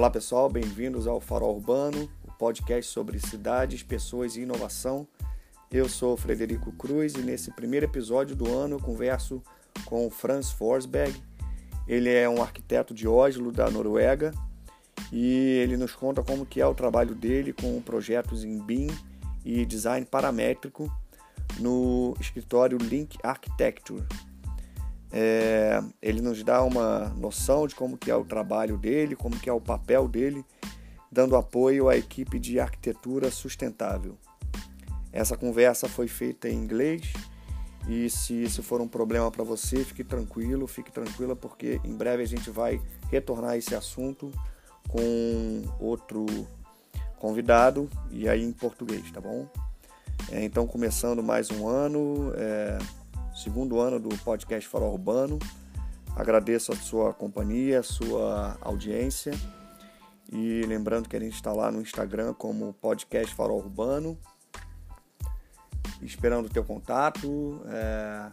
Olá pessoal, bem-vindos ao Farol Urbano, o podcast sobre cidades, pessoas e inovação. Eu sou Frederico Cruz e nesse primeiro episódio do ano eu converso com Franz Forsberg. Ele é um arquiteto de Oslo, da Noruega, e ele nos conta como que é o trabalho dele com projetos em BIM e design paramétrico no escritório Link Architecture. É, ele nos dá uma noção de como que é o trabalho dele, como que é o papel dele, dando apoio à equipe de arquitetura sustentável. Essa conversa foi feita em inglês e se isso for um problema para você, fique tranquilo, fique tranquila porque em breve a gente vai retornar a esse assunto com outro convidado e aí em português, tá bom? É, então começando mais um ano. É, segundo ano do podcast Farol Urbano. Agradeço a sua companhia, a sua audiência. E lembrando que a gente está lá no Instagram como podcast Farol Urbano. Esperando o teu contato, é,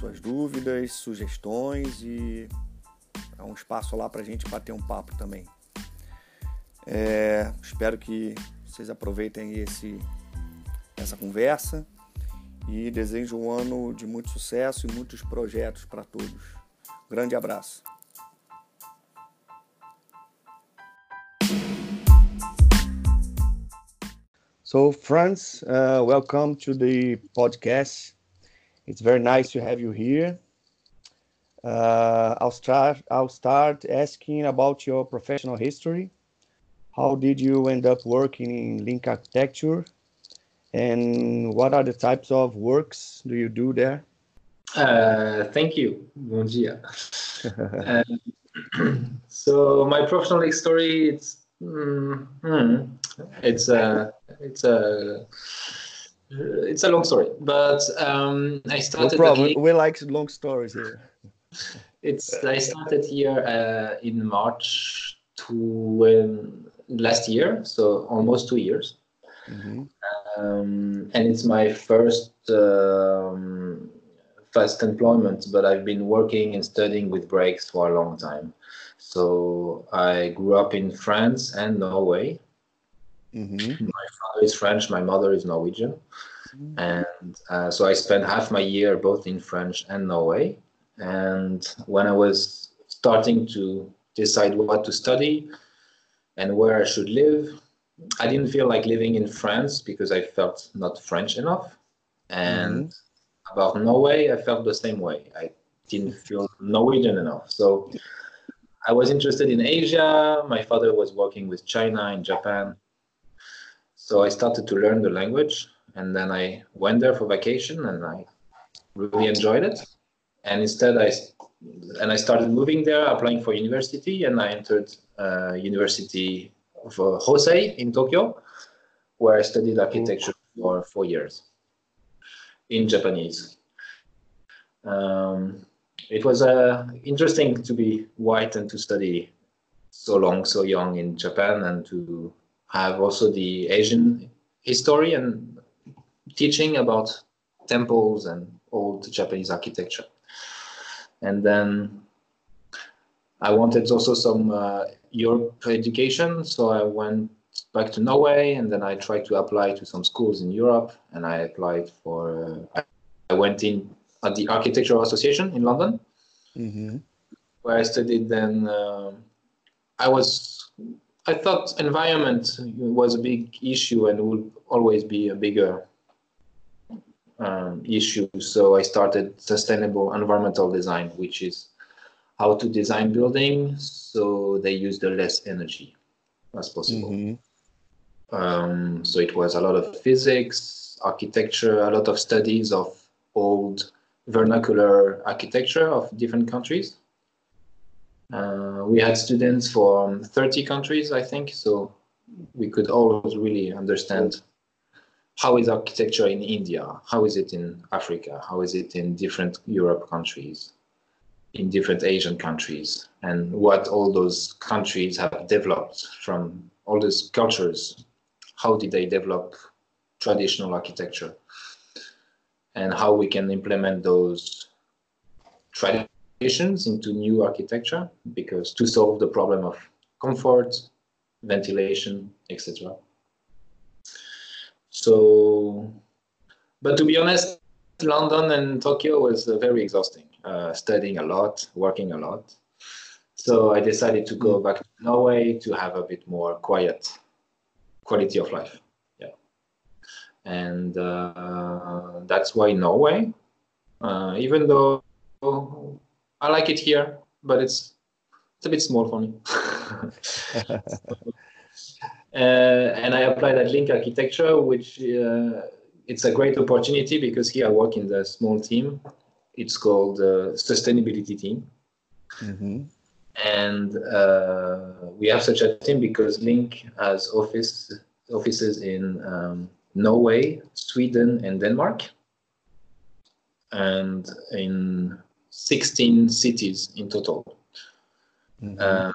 suas dúvidas, sugestões e é um espaço lá para a gente bater um papo também. É, espero que vocês aproveitem esse, essa conversa e desejo um ano de muito sucesso e muitos projetos para todos. Grande abraço. So, Franz, uh, welcome to the podcast. It's very nice to have you here. Uh, I'll start. I'll start asking about your professional history. How did you end up working in Link Architecture? And what are the types of works do you do there? Uh, thank you. Bom dia. uh, so my professional story, it's mm, mm, it's a it's a it's a long story, but um, I started. No problem. We like long stories here. it's I started here uh, in March to um, last year, so almost two years. Mm-hmm. Um, and it's my first um, first employment, but I've been working and studying with breaks for a long time. So I grew up in France and Norway. Mm-hmm. My father is French, my mother is Norwegian. Mm-hmm. And uh, so I spent half my year both in French and Norway. And when I was starting to decide what to study and where I should live, I didn't feel like living in France because I felt not French enough. And mm-hmm. about Norway, I felt the same way. I didn't feel Norwegian enough. So I was interested in Asia. My father was working with China and Japan. So I started to learn the language and then I went there for vacation and I really enjoyed it. And instead I and I started moving there, applying for university, and I entered uh, university of uh, Hosei in Tokyo, where I studied architecture for four years in Japanese. Um, it was uh, interesting to be white and to study so long, so young in Japan, and to have also the Asian history and teaching about temples and old Japanese architecture. And then I wanted also some uh, Europe education. So I went back to Norway and then I tried to apply to some schools in Europe and I applied for, uh, I went in at the Architectural Association in London, mm-hmm. where I studied then. Uh, I was, I thought environment was a big issue and would always be a bigger um, issue. So I started sustainable environmental design, which is how to design buildings so they use the less energy as possible. Mm-hmm. Um, so it was a lot of physics, architecture, a lot of studies of old vernacular architecture of different countries. Uh, we had students from 30 countries, I think, so we could always really understand how is architecture in India, how is it in Africa, how is it in different Europe countries in different Asian countries and what all those countries have developed from all those cultures. How did they develop traditional architecture and how we can implement those traditions into new architecture because to solve the problem of comfort, ventilation, etc. So, but to be honest, London and Tokyo was uh, very exhausting. Uh, studying a lot, working a lot. So I decided to go back to Norway to have a bit more quiet quality of life. Yeah, and uh, that's why Norway. Uh, even though I like it here, but it's it's a bit small for me. Uh, and I applied at Link Architecture, which uh, it's a great opportunity because here I work in the small team. It's called the sustainability team. Mm-hmm. And uh, we have such a team because Link has office offices in um, Norway, Sweden, and Denmark, and in 16 cities in total. Mm-hmm. Uh,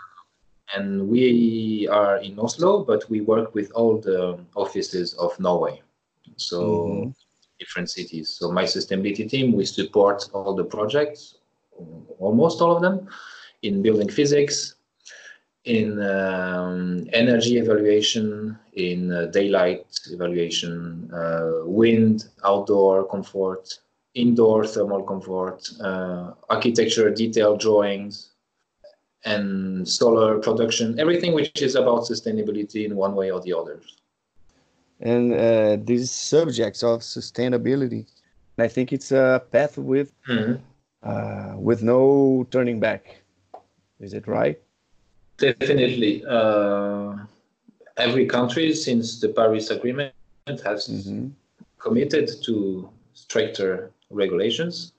and we are in Oslo, but we work with all the offices of Norway. So mm-hmm. Different cities. So my sustainability team, we support all the projects, almost all of them, in building physics, in um, energy evaluation, in uh, daylight evaluation, uh, wind, outdoor comfort, indoor thermal comfort, uh, architecture detail drawings, and solar production, everything which is about sustainability in one way or the other. And uh, these subjects of sustainability, I think it's a path with mm-hmm. uh, with no turning back. Is it right? Definitely. Uh, every country since the Paris Agreement has mm-hmm. committed to stricter regulations,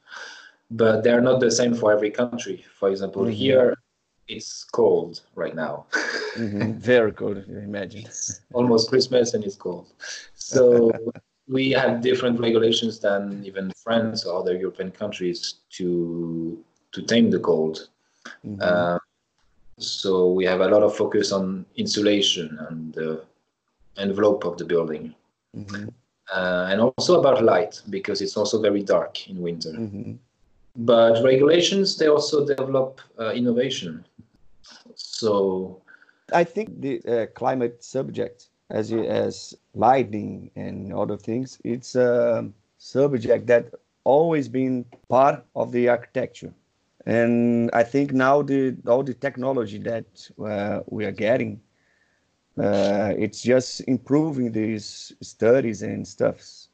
but they are not the same for every country. For example, mm-hmm. here it's cold right now. mm-hmm. Very cold, you imagine. almost Christmas and it's cold. So we have different regulations than even France or other European countries to to tame the cold. Mm-hmm. Uh, so we have a lot of focus on insulation and the envelope of the building. Mm-hmm. Uh, and also about light because it's also very dark in winter. Mm-hmm. But regulations, they also develop uh, innovation. So I think the uh, climate subject, as as lighting and other things, it's a subject that always been part of the architecture. And I think now the all the technology that uh, we are getting, uh, it's just improving these studies and stuffs.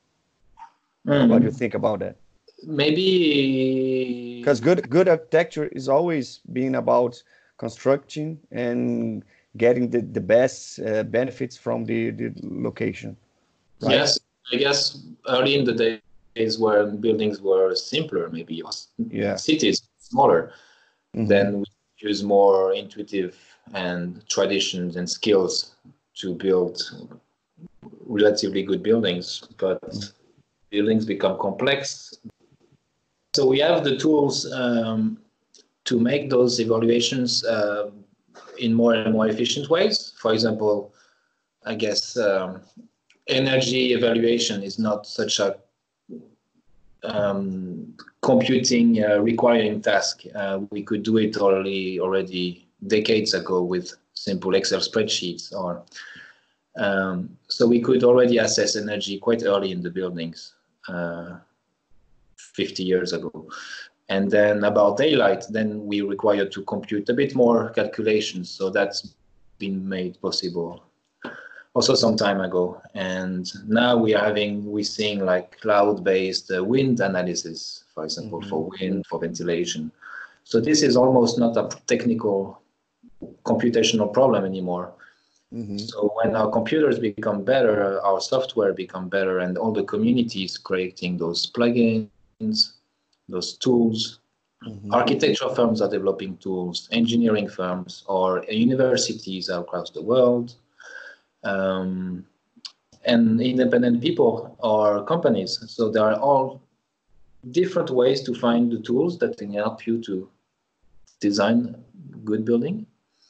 Mm. What do you think about that? Maybe because good good architecture is always being about constructing and getting the, the best uh, benefits from the, the location right? yes i guess early in the days where buildings were simpler maybe yeah. cities smaller mm-hmm. then we use more intuitive and traditions and skills to build relatively good buildings but mm-hmm. buildings become complex so we have the tools um, to make those evaluations uh, in more and more efficient ways. For example, I guess um, energy evaluation is not such a um, computing uh, requiring task. Uh, we could do it already already decades ago with simple Excel spreadsheets or um, so we could already assess energy quite early in the buildings. Uh, 50 years ago. And then about daylight, then we require to compute a bit more calculations. So that's been made possible also some time ago. And now we are having, we're seeing like cloud-based uh, wind analysis, for example, mm-hmm. for wind, for ventilation. So this is almost not a technical computational problem anymore. Mm-hmm. So when our computers become better, our software become better, and all the communities creating those plugins those tools. Mm-hmm. Architectural firms are developing tools, engineering firms or universities across the world, um, and independent people or companies. So there are all different ways to find the tools that can help you to design good building.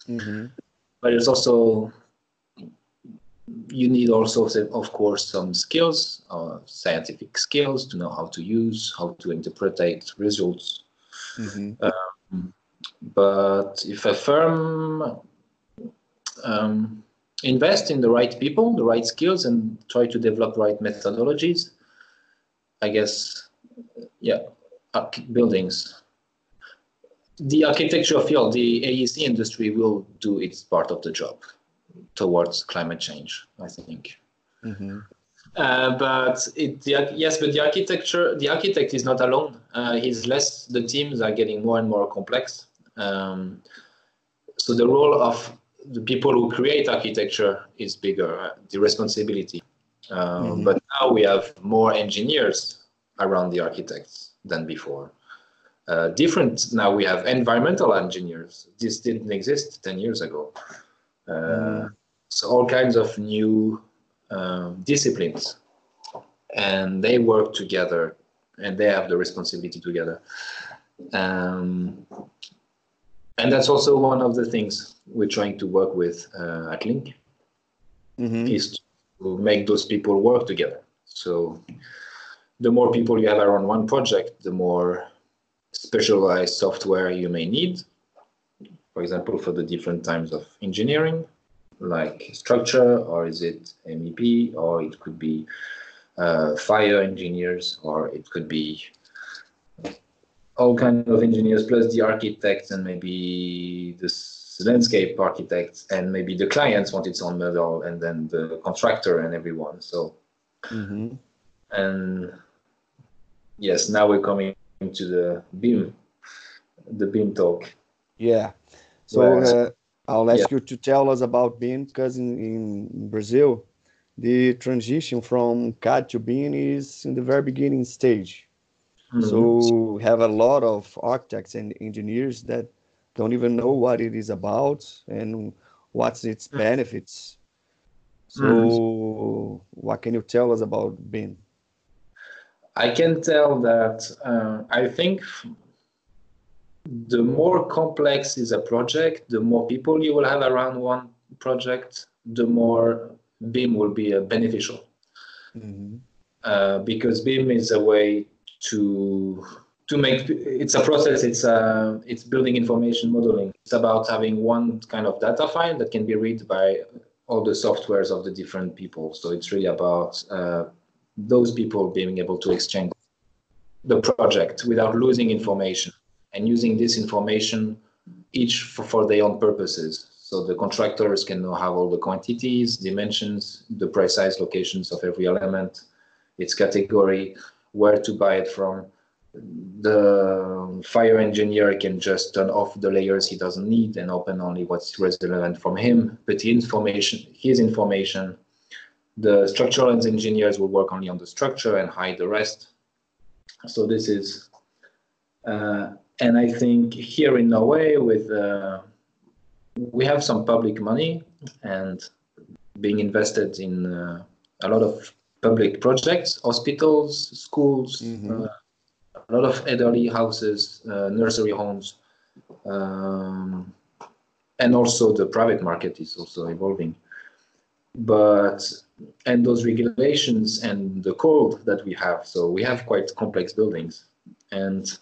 Mm-hmm. But there's also you need also, of course, some skills, uh, scientific skills to know how to use, how to interpret results. Mm-hmm. Um, but if a firm um, invest in the right people, the right skills, and try to develop right methodologies. I guess, yeah, buildings. The architecture field, the AEC industry will do its part of the job towards climate change, I think. Mm-hmm. Uh, but it, the, yes, but the architecture, the architect is not alone. Uh, he's less. The teams are getting more and more complex. Um, so the role of the people who create architecture is bigger. Uh, the responsibility. Uh, mm-hmm. But now we have more engineers around the architects than before. Uh, different now we have environmental engineers. This didn't exist ten years ago. Mm. So all kinds of new um, disciplines and they work together and they have the responsibility together um, and that's also one of the things we're trying to work with uh, at link mm-hmm. is to make those people work together so the more people you have around one project the more specialized software you may need for example for the different types of engineering like structure, or is it MEP, or it could be uh, fire engineers, or it could be all kinds of engineers plus the architects and maybe the landscape architects and maybe the clients want its own model and then the contractor and everyone so. Mm-hmm. and yes now we're coming to the BIM the BIM talk. Yeah so uh, I'll ask yeah. you to tell us about BIM because in, in Brazil, the transition from CAD to BIM is in the very beginning stage. Mm-hmm. So we have a lot of architects and engineers that don't even know what it is about and what's its mm. benefits. So mm-hmm. what can you tell us about BIM? I can tell that uh, I think the more complex is a project, the more people you will have around one project, the more BIM will be uh, beneficial. Mm-hmm. Uh, because BIM is a way to to make it's a process. It's a uh, it's building information modeling. It's about having one kind of data file that can be read by all the softwares of the different people. So it's really about uh, those people being able to exchange the project without losing information and using this information each for, for their own purposes. So the contractors can now have all the quantities, dimensions, the precise locations of every element, its category, where to buy it from. The fire engineer can just turn off the layers he doesn't need and open only what's relevant from him. But information, his information, the structural engineers will work only on the structure and hide the rest. So this is uh, and I think here in Norway, with uh, we have some public money and being invested in uh, a lot of public projects, hospitals, schools, mm-hmm. uh, a lot of elderly houses, uh, nursery homes, um, and also the private market is also evolving. But and those regulations and the code that we have, so we have quite complex buildings and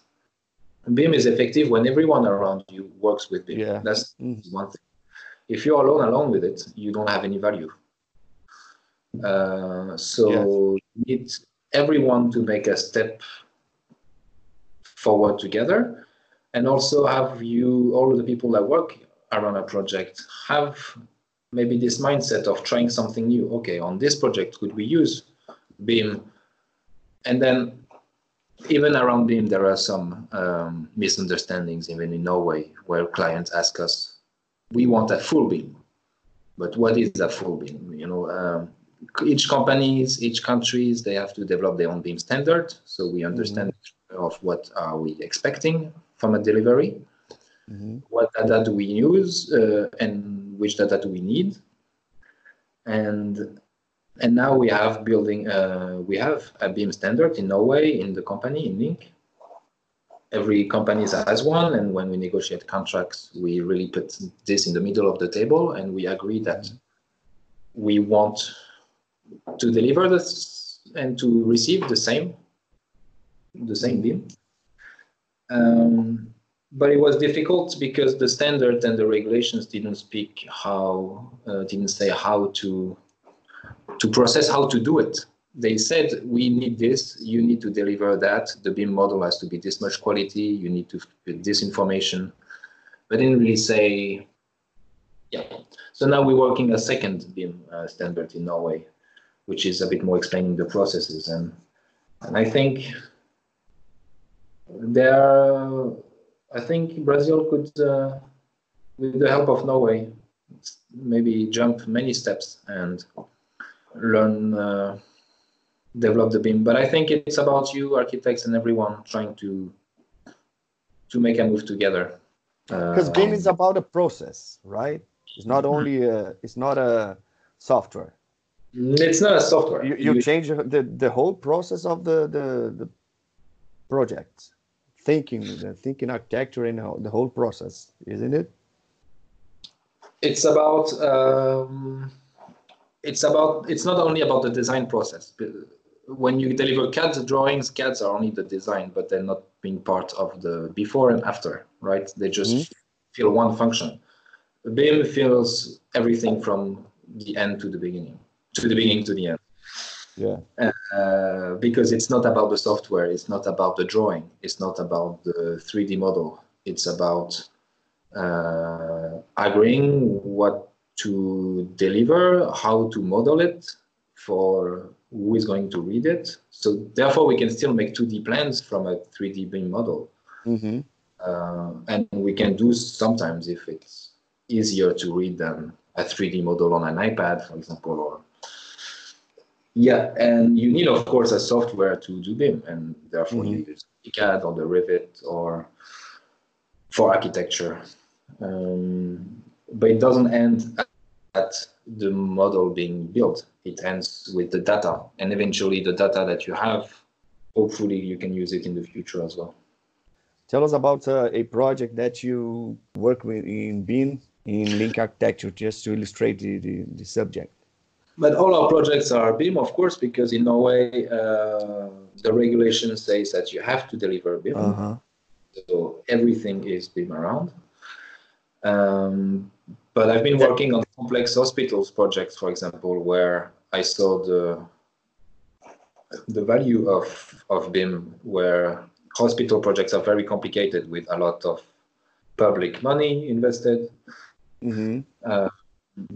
BIM is effective when everyone around you works with BIM. Yeah. That's mm. one thing. If you're alone alone with it, you don't have any value. Uh, so you need everyone to make a step forward together, and also have you all of the people that work around a project have maybe this mindset of trying something new. Okay, on this project, could we use BIM? And then even around BIM, there are some um, misunderstandings, even in Norway, where clients ask us, we want a full BIM, but what is a full BIM? You know, um, each companies, each countries, they have to develop their own BIM standard, so we understand mm-hmm. of what are we expecting from a delivery, mm-hmm. what data do we use, uh, and which data do we need, and and now we have building, uh, we have a BIM standard in Norway in the company in Link. Every company has one, and when we negotiate contracts, we really put this in the middle of the table, and we agree that we want to deliver this and to receive the same, the same BIM. Um, but it was difficult because the standard and the regulations didn't speak how uh, didn't say how to to process how to do it. They said we need this. You need to deliver that. The BIM model has to be this much quality. You need to fit this information. But didn't really say yeah. So now we're working a second BIM uh, standard in norway which is a bit more explaining the processes. And and i think there I think Brazil could, uh, with the help of Norway, maybe jump many steps and learn, uh, develop the BIM. But I think it's about you, architects, and everyone trying to to make a move together. Because uh, BIM is about a process, right? It's not mm-hmm. only a, it's not a software. It's not a software. You, you, you change the, the whole process of the the, the project thinking, the thinking architecture and the whole process, isn't it? It's about um, it's about it's not only about the design process. When you deliver CAD drawings, CADs are only the design, but they're not being part of the before and after, right? They just mm-hmm. feel one function. BIM feels everything from the end to the beginning, to the beginning to the end yeah uh, because it's not about the software it's not about the drawing it's not about the 3d model it's about uh, agreeing what to deliver how to model it for who is going to read it so therefore we can still make 2d plans from a 3d BIM model mm-hmm. uh, and we can do sometimes if it's easier to read than a 3d model on an ipad for example or yeah, and you need, of course, a software to do BIM, and therefore mm-hmm. you use CAD or the Revit or for architecture. Um, but it doesn't end at the model being built. It ends with the data, and eventually the data that you have, hopefully you can use it in the future as well. Tell us about uh, a project that you work with in BIM in Link Architecture, just to illustrate the, the, the subject but all our projects are BIM, of course, because in Norway uh, the regulation says that you have to deliver BIM. Uh-huh. So everything is BIM around. Um, but I've been working on complex hospitals projects, for example, where I saw the the value of of BIM, where hospital projects are very complicated with a lot of public money invested. Mm-hmm. Uh,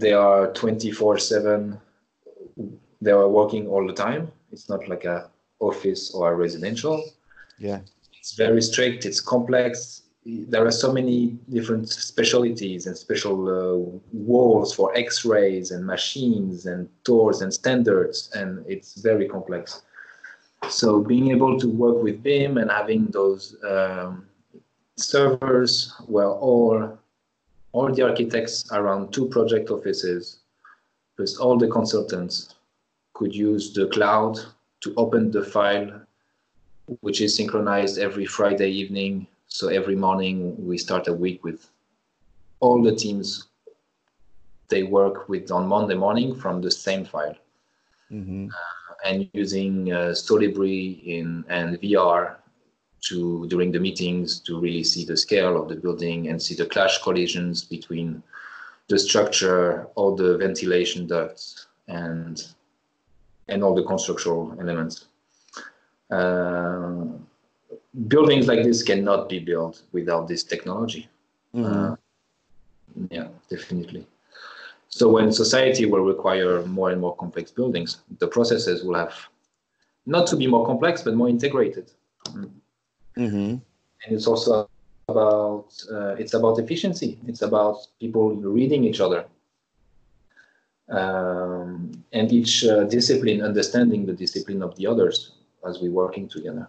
they are 24 7 they are working all the time. It's not like a office or a residential. Yeah. It's very strict. It's complex. There are so many different specialties and special uh, walls for X-rays and machines and doors and standards, and it's very complex. So being able to work with BIM and having those um, servers where all all the architects around two project offices plus all the consultants could use the cloud to open the file, which is synchronized every Friday evening. So every morning we start a week with all the teams they work with on Monday morning from the same file. Mm-hmm. Uh, and using uh, Solibri in and VR to during the meetings to really see the scale of the building and see the clash collisions between the structure, all the ventilation ducts, and and all the constructional elements. Uh, buildings like this cannot be built without this technology. Mm-hmm. Uh, yeah, definitely. So when society will require more and more complex buildings, the processes will have not to be more complex, but more integrated. Mm-hmm. And it's also about uh, it's about efficiency. It's about people reading each other, um, and each uh, discipline understanding the discipline of the others as we're working together.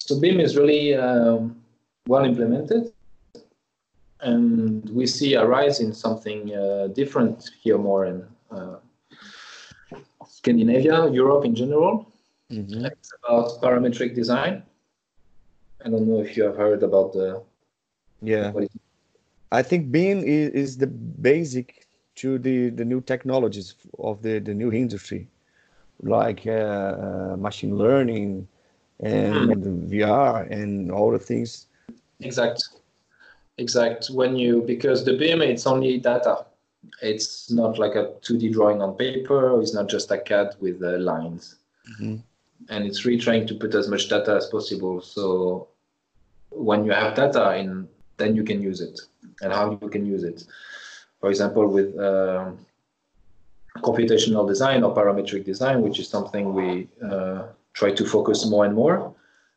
So BIM is really um, well implemented, and we see a rise in something uh, different here more in uh, Scandinavia, Europe in general. Mm-hmm. It's about parametric design. I don't know if you have heard about the. Yeah. I think BIM is, is the basic to the, the new technologies of the, the new industry, like uh, uh, machine learning and mm. VR and all the things. Exact. exact. When you because the BIM it's only data. It's not like a 2D drawing on paper. It's not just a CAD with uh, lines. Mm-hmm. And it's really trying to put as much data as possible. So when you have data in, then you can use it. And how you can use it. For example, with uh, computational design or parametric design, which is something we uh, try to focus more and more.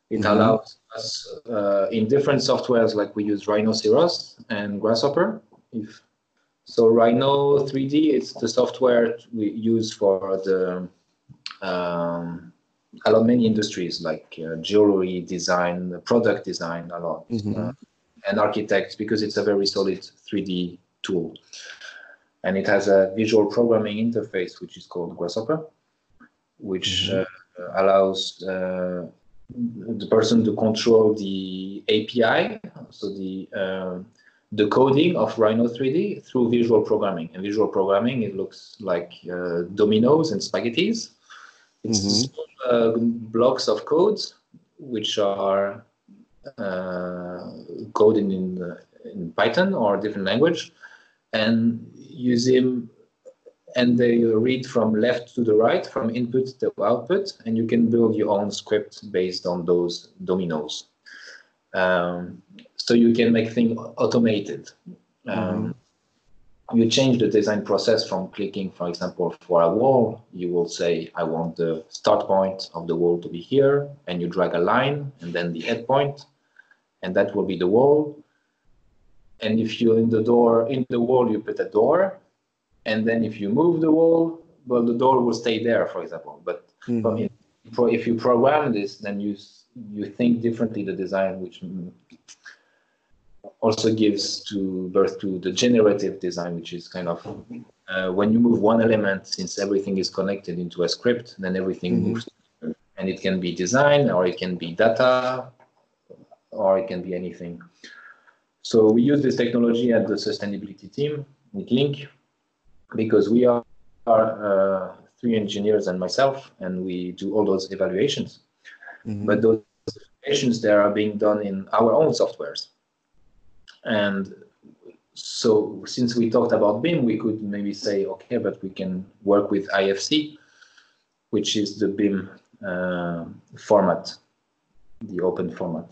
It mm-hmm. allows us uh, in different softwares, like we use Rhinoceros and Grasshopper. If so, Rhino 3D is the software we use for the um, a lot many industries like uh, jewelry design, product design, a lot, mm-hmm. uh, and architects because it's a very solid 3D tool and it has a visual programming interface which is called Grasshopper, which mm-hmm. uh, allows uh, the person to control the API, so the uh, the coding of Rhino 3D through visual programming. And visual programming, it looks like uh, dominoes and spaghettis. It's mm-hmm. small, uh, blocks of codes which are uh, coded in, in Python or a different language and use him and they read from left to the right, from input to output, and you can build your own script based on those dominoes. Um, so you can make things automated. Um, mm-hmm. You change the design process from clicking, for example, for a wall. You will say, I want the start point of the wall to be here, and you drag a line, and then the end point, and that will be the wall and if you're in the door in the wall you put a door and then if you move the wall well the door will stay there for example but mm-hmm. if you program this then you you think differently the design which also gives to birth to the generative design which is kind of uh, when you move one element since everything is connected into a script then everything mm-hmm. moves and it can be design or it can be data or it can be anything so we use this technology at the sustainability team with Link because we are, are uh, three engineers and myself, and we do all those evaluations. Mm-hmm. But those evaluations there are being done in our own softwares. And so since we talked about BIM, we could maybe say, okay, but we can work with IFC, which is the BIM uh, format, the open format.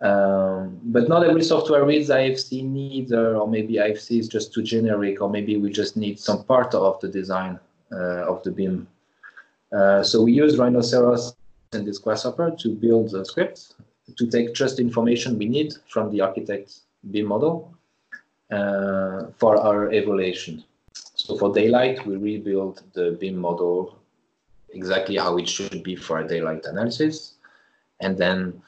Um, but not every software reads IFC neither, or maybe IFC is just too generic, or maybe we just need some part of the design uh, of the BIM. Uh, so we use Rhinoceros and this Grasshopper to build the scripts to take just information we need from the architect BIM model uh, for our evaluation. So for daylight, we rebuild the BIM model exactly how it should be for a daylight analysis. And then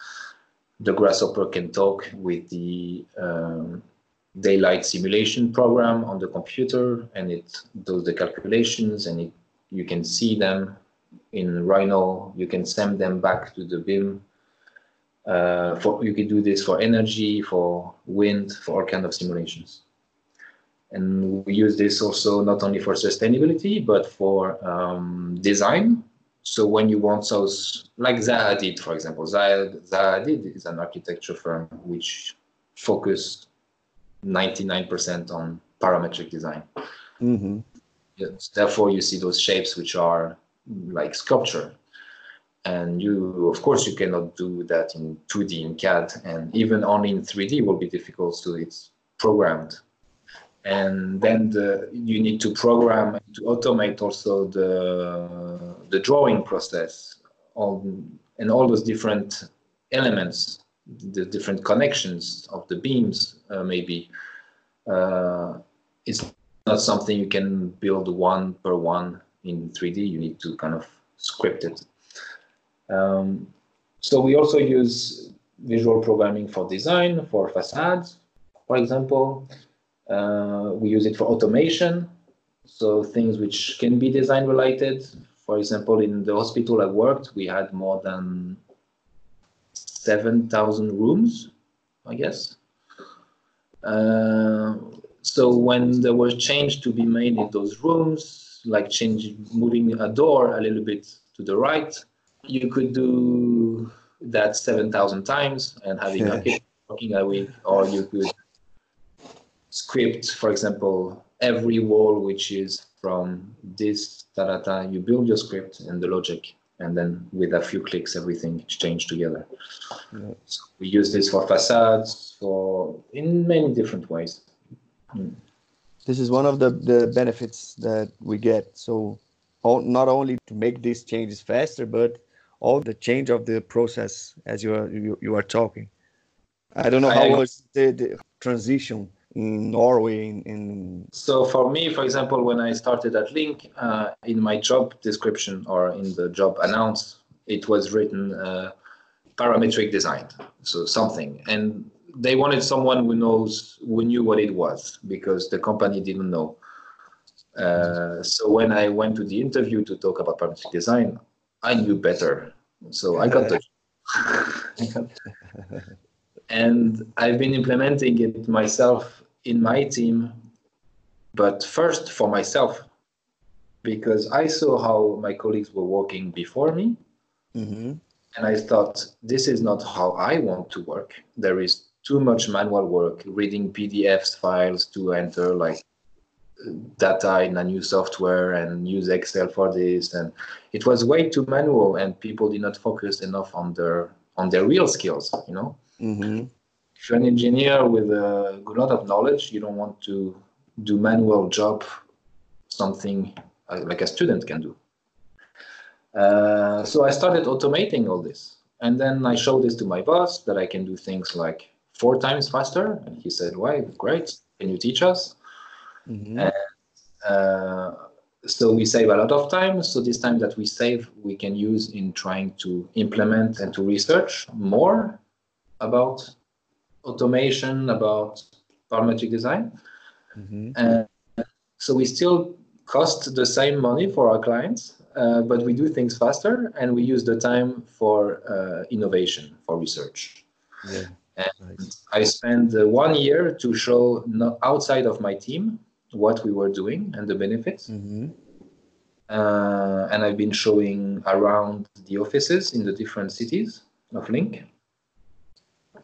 the grasshopper can talk with the um, daylight simulation program on the computer and it does the calculations and it, you can see them in Rhino. You can send them back to the BIM. Uh, for you can do this for energy, for wind, for all kind of simulations. And we use this also not only for sustainability but for um, design so when you want those, like Zaha did, for example, Zaha, Zaha Hadid is an architecture firm which focused 99% on parametric design. Mm-hmm. Yes, therefore, you see those shapes which are like sculpture. And you, of course, you cannot do that in 2D in CAD, and even only in 3D will be difficult. So it's programmed and then the, you need to program to automate also the the drawing process on and all those different elements the different connections of the beams uh, maybe uh, it's not something you can build one per one in 3d you need to kind of script it um, so we also use visual programming for design for facades for example uh, we use it for automation, so things which can be design related. For example, in the hospital I worked, we had more than 7,000 rooms, I guess. Uh, so when there was change to be made in those rooms, like change, moving a door a little bit to the right, you could do that 7,000 times and having a working a week, or you could script, for example, every wall which is from this data, you build your script and the logic, and then with a few clicks, everything exchange together. Yeah. So we use this for facades, for in many different ways. Mm. This is one of the, the benefits that we get. So all, not only to make these changes faster, but all the change of the process as you are you, you are talking. I don't know how was the, the transition in Norway. In, in, so for me, for example, when I started at Link, uh, in my job description or in the job announced, it was written uh, parametric design, so something, and they wanted someone who knows who knew what it was because the company didn't know. Uh, so when I went to the interview to talk about parametric design, I knew better. So I got the and I've been implementing it myself in my team, but first for myself, because I saw how my colleagues were working before me. Mm-hmm. And I thought, this is not how I want to work. There is too much manual work, reading PDFs files to enter like data in a new software and use Excel for this. And it was way too manual, and people did not focus enough on their on their real skills. You know, mm-hmm. If you're an engineer with a good lot of knowledge, you don't want to do manual job, something uh, like a student can do. Uh, so I started automating all this, and then I showed this to my boss that I can do things like four times faster, and he said, "Why? Great! Can you teach us?" Mm-hmm. And, uh, so we save a lot of time. So this time that we save, we can use in trying to implement and to research more about automation, about parametric design. Mm-hmm. And so we still cost the same money for our clients, uh, but we do things faster and we use the time for uh, innovation, for research. Yeah. And nice. I spent uh, one year to show outside of my team what we were doing and the benefits. Mm-hmm. Uh, and I've been showing around the offices in the different cities of Link.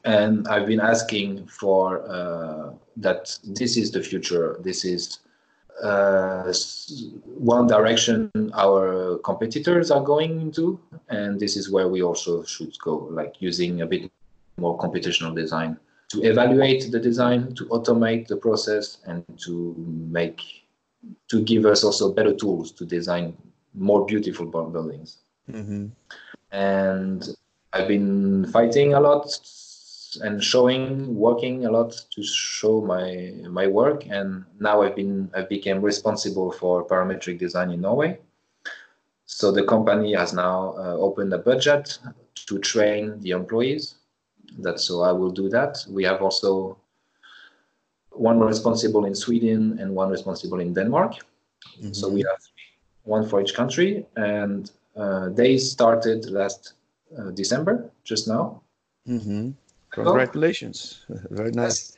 And I've been asking for uh, that this is the future. This is uh, one direction our competitors are going into, and this is where we also should go, like using a bit more computational design to evaluate the design, to automate the process, and to make to give us also better tools to design more beautiful buildings. Mm-hmm. And I've been fighting a lot and showing, working a lot to show my my work. And now I've been I became responsible for parametric design in Norway. So the company has now uh, opened a budget to train the employees that so I will do that. We have also one responsible in Sweden and one responsible in Denmark. Mm-hmm. So we have one for each country, and uh, they started last uh, December, just now. Mm-hmm. Congratulations! Very nice.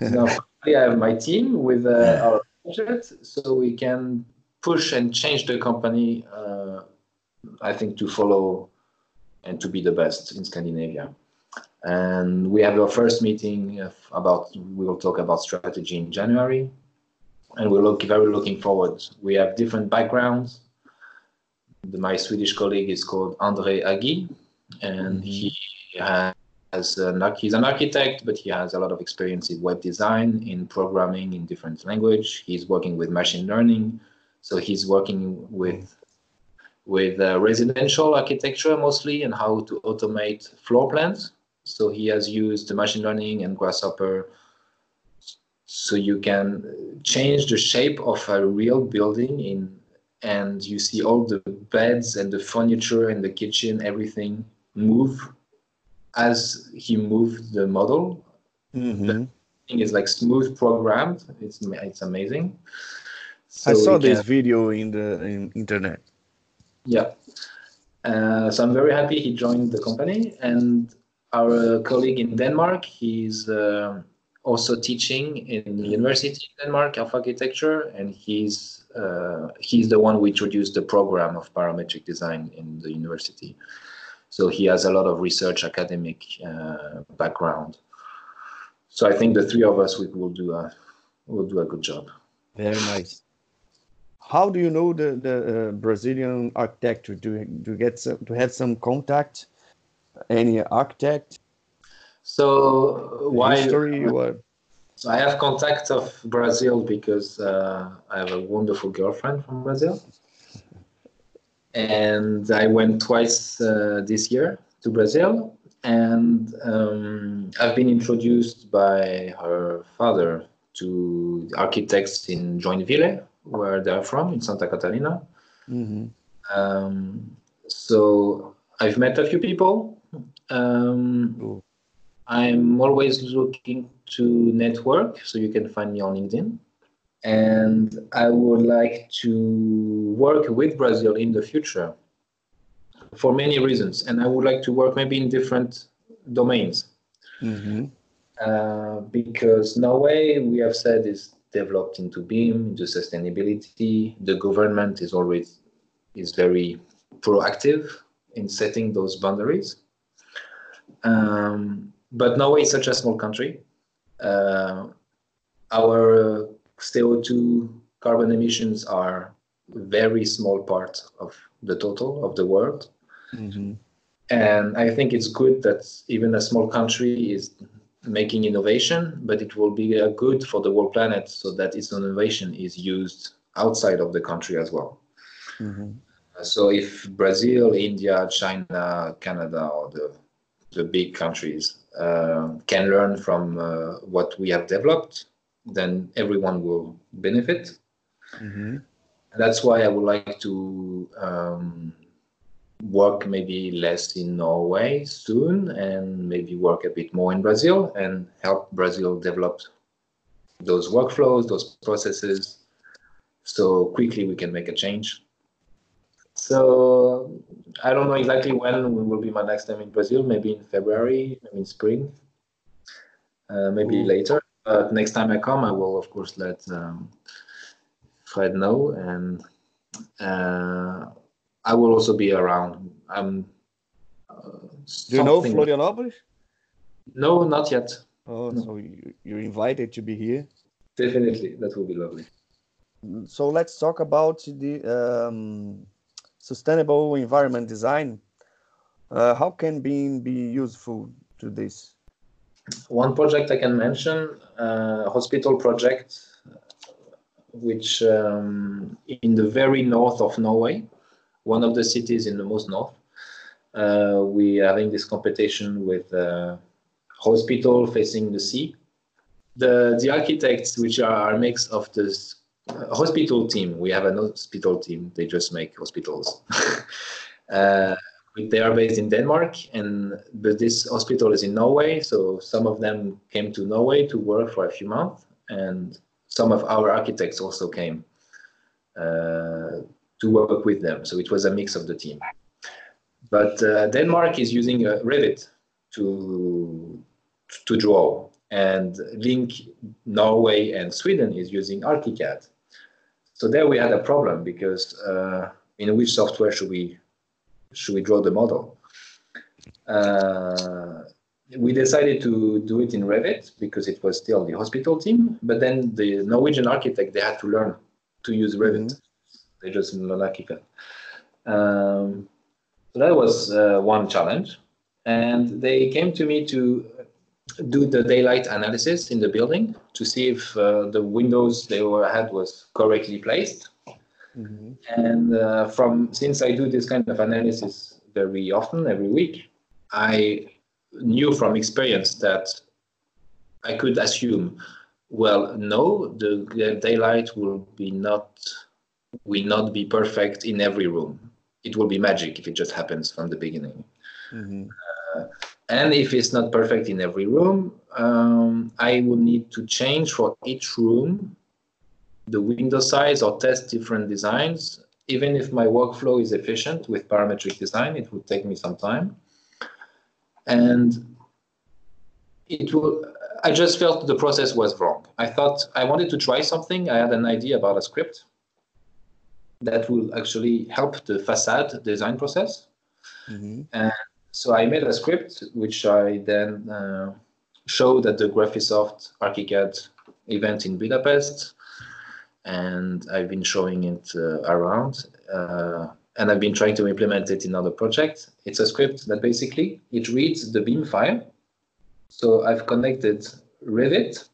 now I have my team with uh, our budget, so we can push and change the company. Uh, I think to follow and to be the best in Scandinavia and we have our first meeting about we will talk about strategy in january and we're look, very looking forward we have different backgrounds the, my swedish colleague is called andre agi and mm-hmm. he has an, he's an architect but he has a lot of experience in web design in programming in different language. He's working with machine learning. So he's working with with uh, residential architecture mostly and how to automate floor plans. So he has used machine learning and Grasshopper so you can change the shape of a real building in and you see all the beds and the furniture and the kitchen everything move as he moved the model mm-hmm. the thing is like smooth programmed. It's it's amazing. So i saw this can, video in the in internet. Yeah. Uh, so i'm very happy he joined the company. And our colleague in Denmark, he's uh, also teaching in the University in Denmark of architecture, and he's uh, he's the one who introduced the program of parametric design in the university. So he has a lot of research academic uh, background. so I think the three of us we will do a will do a good job. Very nice. How do you know the the uh, Brazilian architect? Do do get some, to have some contact? Any architect? So why history or? So I have contact of Brazil because uh, I have a wonderful girlfriend from Brazil, and I went twice uh, this year to Brazil, and um, I've been introduced by her father to architects in Joinville, where they're from, in Santa Catarina. Mm-hmm. Um, so I've met a few people. Um, I'm always looking to network, so you can find me on LinkedIn. And I would like to work with Brazil in the future for many reasons. And I would like to work maybe in different domains. Mm-hmm. Uh, because Norway, we have said, is developed into BIM, into sustainability. The government is always is very proactive in setting those boundaries. Um, but Norway is such a small country. Uh, our CO2 carbon emissions are very small part of the total of the world. Mm-hmm. And I think it's good that even a small country is making innovation, but it will be a good for the whole planet so that its innovation is used outside of the country as well. Mm-hmm. So if Brazil, India, China, Canada, or the the big countries uh, can learn from uh, what we have developed, then everyone will benefit. Mm-hmm. That's why I would like to um, work maybe less in Norway soon and maybe work a bit more in Brazil and help Brazil develop those workflows, those processes, so quickly we can make a change. So I don't know exactly when we will be my next time in Brazil. Maybe in February, maybe in spring, uh, maybe later. But next time I come, I will of course let um, Fred know, and uh, I will also be around. I'm. Uh, Do you know Florianopolis? No, not yet. Oh, no. so you, you're invited to be here. Definitely, that will be lovely. So let's talk about the um, sustainable environment design. Uh, how can BIM be useful to this? One project I can mention, uh, hospital project, which um, in the very north of Norway, one of the cities in the most north. Uh, we are having this competition with a hospital facing the sea. The, the architects, which are a mix of the uh, hospital team, we have an hospital team, they just make hospitals. they are based in Denmark, and but this hospital is in Norway. So some of them came to Norway to work for a few months, and some of our architects also came. Uh, to work with them. So it was a mix of the team. But uh, Denmark is using uh, Revit to to draw, and Link Norway and Sweden is using ArchiCAD. So there we had a problem because uh, in which software should we should we draw the model? Uh, we decided to do it in Revit because it was still the hospital team. But then the Norwegian architect they had to learn to use Revit. Mm-hmm they just Lolakica. Um, so that was uh, one challenge. And they came to me to do the daylight analysis in the building to see if uh, the windows they were had was correctly placed. Mm-hmm. And uh, from since I do this kind of analysis very often, every week, I knew from experience that I could assume, well, no, the, the daylight will be not will not be perfect in every room. It will be magic if it just happens from the beginning. Mm-hmm. Uh, and if it's not perfect in every room, um, I will need to change for each room the window size or test different designs. Even if my workflow is efficient with parametric design, it would take me some time. And it will, I just felt the process was wrong. I thought I wanted to try something. I had an idea about a script that will actually help the facade design process. Mm-hmm. And so I made a script which I then uh, showed at the Graphisoft Archicad event in Budapest, and I've been showing it uh, around. Uh, and I've been trying to implement it in other projects. It's a script that basically it reads the BIM file. So I've connected Revit.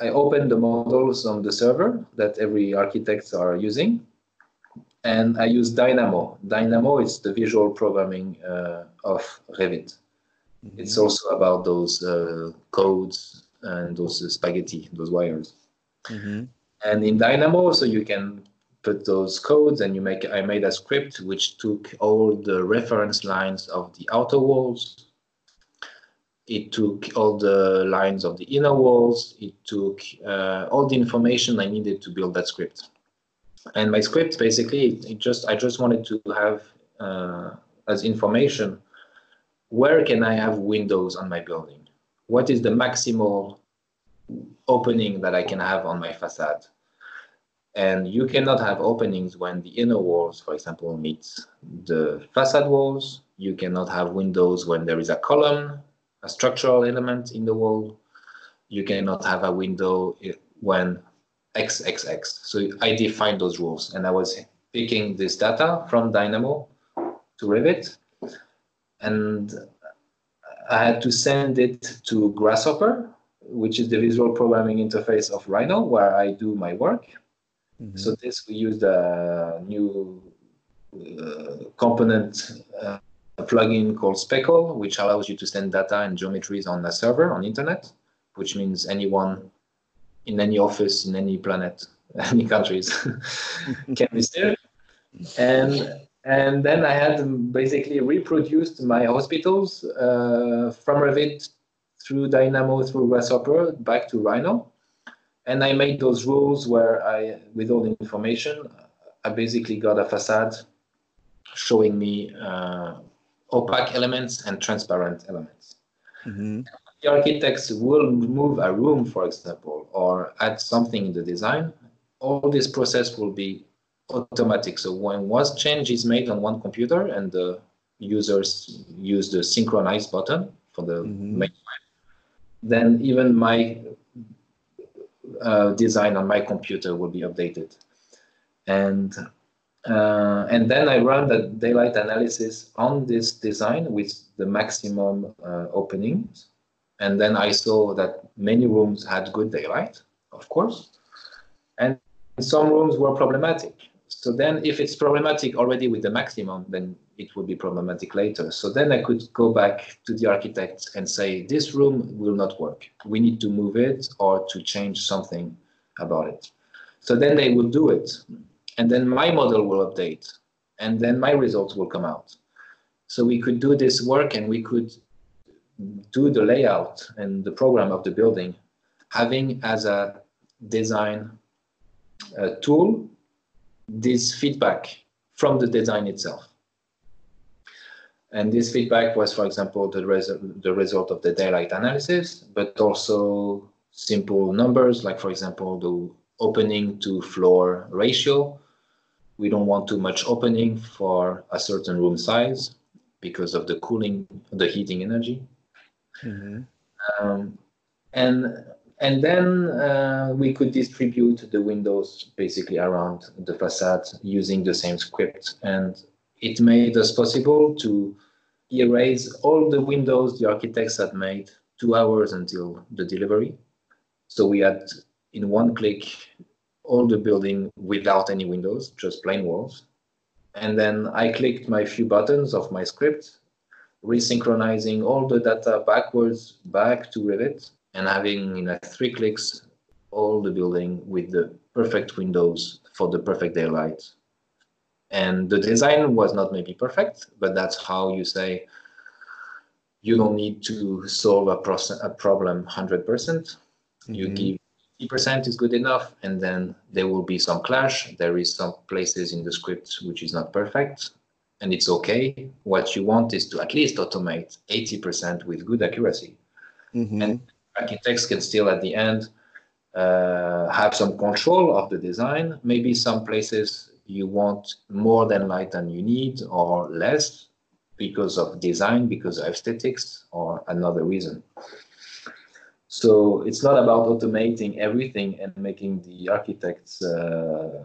I open the models on the server that every architects are using. And I use Dynamo. Dynamo is the visual programming uh, of Revit. Mm -hmm. It's also about those uh, codes and those spaghetti, those wires. Mm -hmm. And in Dynamo, so you can put those codes and you make I made a script which took all the reference lines of the outer walls. It took all the lines of the inner walls. It took uh, all the information I needed to build that script. And my script basically, it just I just wanted to have uh, as information where can I have windows on my building? What is the maximal opening that I can have on my facade? And you cannot have openings when the inner walls, for example, meets the facade walls. You cannot have windows when there is a column, a structural element in the wall. You cannot have a window when XXX. So I defined those rules and I was picking this data from Dynamo to Revit and I had to send it to Grasshopper, which is the visual programming interface of Rhino, where I do my work. Mm-hmm. So this we used a new uh, component uh, plugin called Speckle, which allows you to send data and geometries on a server on internet, which means anyone in any office in any planet, any countries can be there. And and then I had basically reproduced my hospitals uh, from Revit through Dynamo through Grasshopper back to Rhino and I made those rules where I, with all the information, I basically got a facade showing me uh, opaque elements and transparent elements. Mm-hmm. The architects will move a room, for example, or add something in the design. All this process will be automatic. So when one change is made on one computer and the users use the synchronize button for the mm-hmm. main then even my uh, design on my computer will be updated. And uh, and then I run the daylight analysis on this design with the maximum uh, openings. And then I saw that many rooms had good daylight, of course, and some rooms were problematic. So then if it's problematic already with the maximum, then it would be problematic later. So then I could go back to the architect and say, this room will not work. We need to move it or to change something about it. So then they will do it. And then my model will update. And then my results will come out. So we could do this work and we could do the layout and the program of the building, having as a design uh, tool this feedback from the design itself. And this feedback was, for example, the, res the result of the daylight analysis, but also simple numbers, like, for example, the opening to floor ratio. We don't want too much opening for a certain room size because of the cooling, the heating energy. Mm -hmm. um, and and then uh, we could distribute the windows basically around the facade using the same script. And it made us possible to erase all the windows the architects had made two hours until the delivery. So we had in one click all the building without any windows, just plain walls. And then I clicked my few buttons of my script, resynchronizing all the data backwards back to Revit and having in like three clicks all the building with the perfect windows for the perfect daylight. And the design was not maybe perfect, but that's how you say you don't need to solve a, process, a problem 100%. Mm-hmm. You give 50% is good enough, and then there will be some clash. There is some places in the script which is not perfect, and it's okay. What you want is to at least automate 80% with good accuracy. Mm-hmm. And architects can still at the end uh, have some control of the design. Maybe some places you want more than light than you need or less because of design, because of aesthetics, or another reason. So it's not about automating everything and making the architects uh,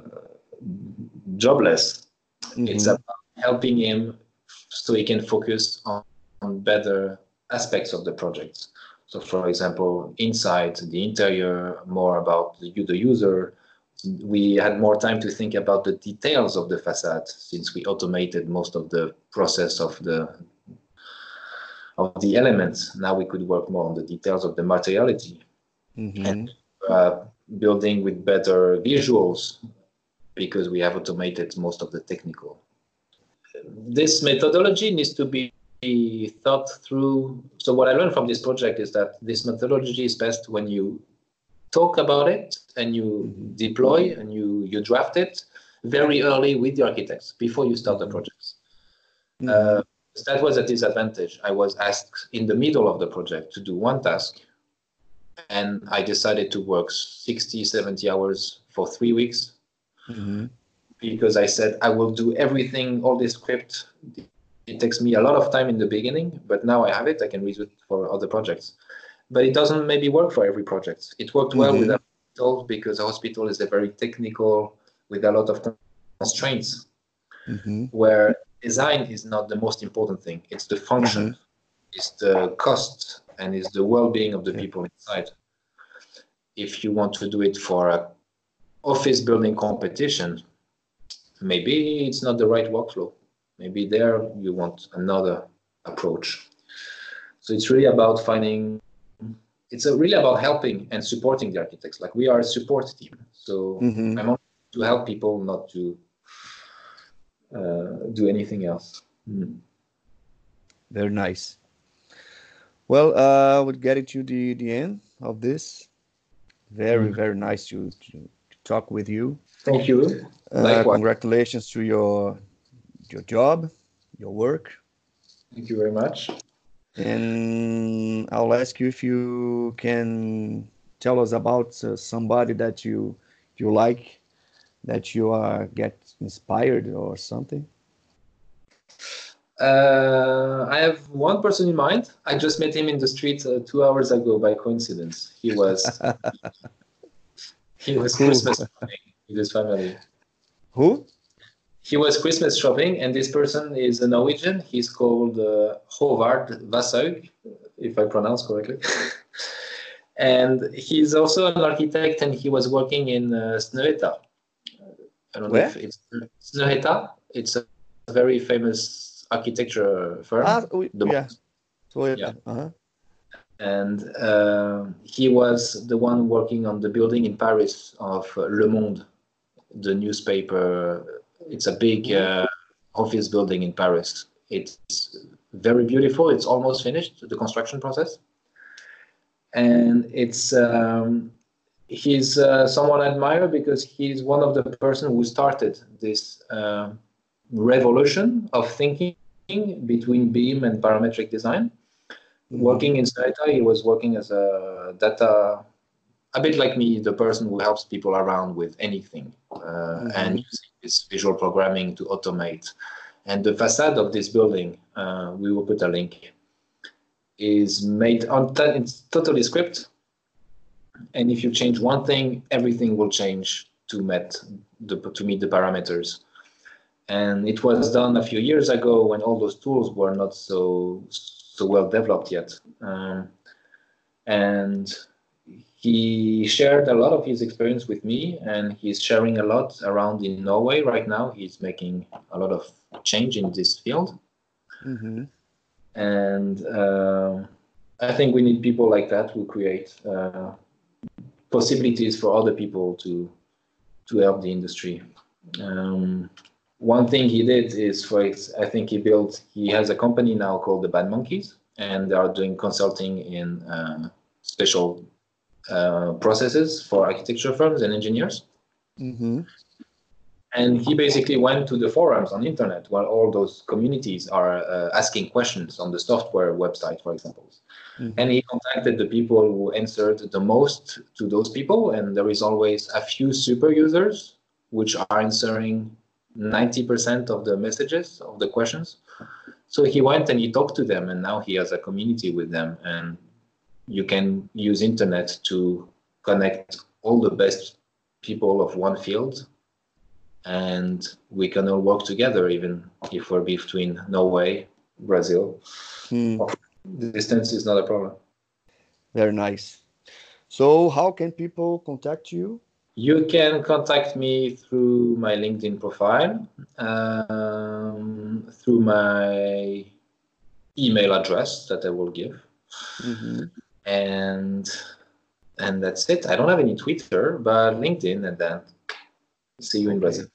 jobless. Mm-hmm. It's about helping him so he can focus on, on better aspects of the project. So, for example, inside the interior, more about the, the user. We had more time to think about the details of the facade since we automated most of the process of the of the elements. Now we could work more on the details of the materiality mm-hmm. and uh, building with better visuals because we have automated most of the technical. This methodology needs to be thought through. So what I learned from this project is that this methodology is best when you talk about it and you mm-hmm. deploy and you you draft it very early with the architects before you start the projects. Mm-hmm. Uh, that was a disadvantage. I was asked in the middle of the project to do one task, and I decided to work 60, 70 hours for three weeks mm-hmm. because I said I will do everything, all this script. It takes me a lot of time in the beginning, but now I have it, I can use it for other projects. But it doesn't maybe work for every project. It worked well mm-hmm. with a hospital because a hospital is a very technical with a lot of constraints. Mm-hmm. Where design is not the most important thing. It's the function, mm-hmm. it's the cost, and it's the well-being of the people inside. If you want to do it for a office building competition, maybe it's not the right workflow. Maybe there you want another approach. So it's really about finding. It's really about helping and supporting the architects. Like we are a support team, so mm-hmm. I'm to help people, not to uh, do anything else. Mm. Very nice. Well, uh, we'll get it to the, the end of this. Very, mm. very nice to, to, to, talk with you. Thank you. Uh, congratulations to your your job, your work. Thank you very much. And I'll ask you if you can tell us about uh, somebody that you you like that you are get inspired or something? Uh, I have one person in mind. I just met him in the street uh, two hours ago by coincidence. He was he was? Christmas with his family. Who? He was Christmas shopping, and this person is a Norwegian. He's called uh, Håvard Vasshaug, if I pronounce correctly. and he's also an architect, and he was working in uh, Snøhetta, I don't Where? know if it's Snøhetta. It's a very famous architecture firm. Ah, we, yeah. yeah. Uh-huh. And uh, he was the one working on the building in Paris of Le Monde, the newspaper. It's a big uh, office building in Paris. It's very beautiful. It's almost finished, the construction process. And it's um, he's uh, someone I admire because he's one of the person who started this uh, revolution of thinking between BIM and parametric design. Mm-hmm. Working in Snøhetta, he was working as a data, a bit like me, the person who helps people around with anything mm-hmm. and using this visual programming to automate. And the facade of this building, uh, we will put a link, is made on, t- it's totally script and if you change one thing, everything will change to meet the to meet the parameters. And it was done a few years ago when all those tools were not so so well developed yet. Um, and he shared a lot of his experience with me, and he's sharing a lot around in Norway right now. He's making a lot of change in this field. Mm-hmm. And uh, I think we need people like that who create uh, possibilities for other people to to help the industry. Um, one thing he did is for I think he built he has a company now called the Bad Monkeys, and they are doing consulting in uh, special uh, processes for architecture firms and engineers. Mm-hmm. And he basically went to the forums on the internet while all those communities are uh, asking questions on the software website for example. Mm-hmm. and he contacted the people who answered the most to those people. And there is always a few super users which are answering 90% of the messages of the questions. So he went and he talked to them, and now he has a community with them, and you can use internet to connect all the best people of one field and we can all work together even if we're between norway brazil Hmm. the distance is not a problem Very nice. So, how can people contact you? you can contact me through my linkedin profile um, through my email address that i will give Mhm. And and that's it i don't have any twitter but linkedin and then see you in Okay. brazil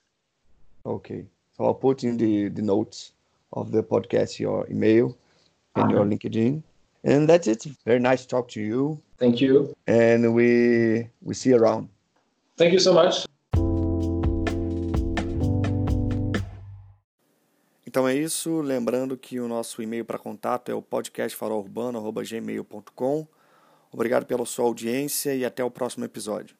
Okay. So, I'll put in the, the notes of the podcast your email and your Uh-huh. LinkedIn. And that's it. Very nice to talk to you. thank you And we we see you around. thank you so much Então é isso. Lembrando que o nosso e-mail para contato é o podcastfarolurbano.gmail.com. Obrigado pela sua audiência e até o próximo episódio.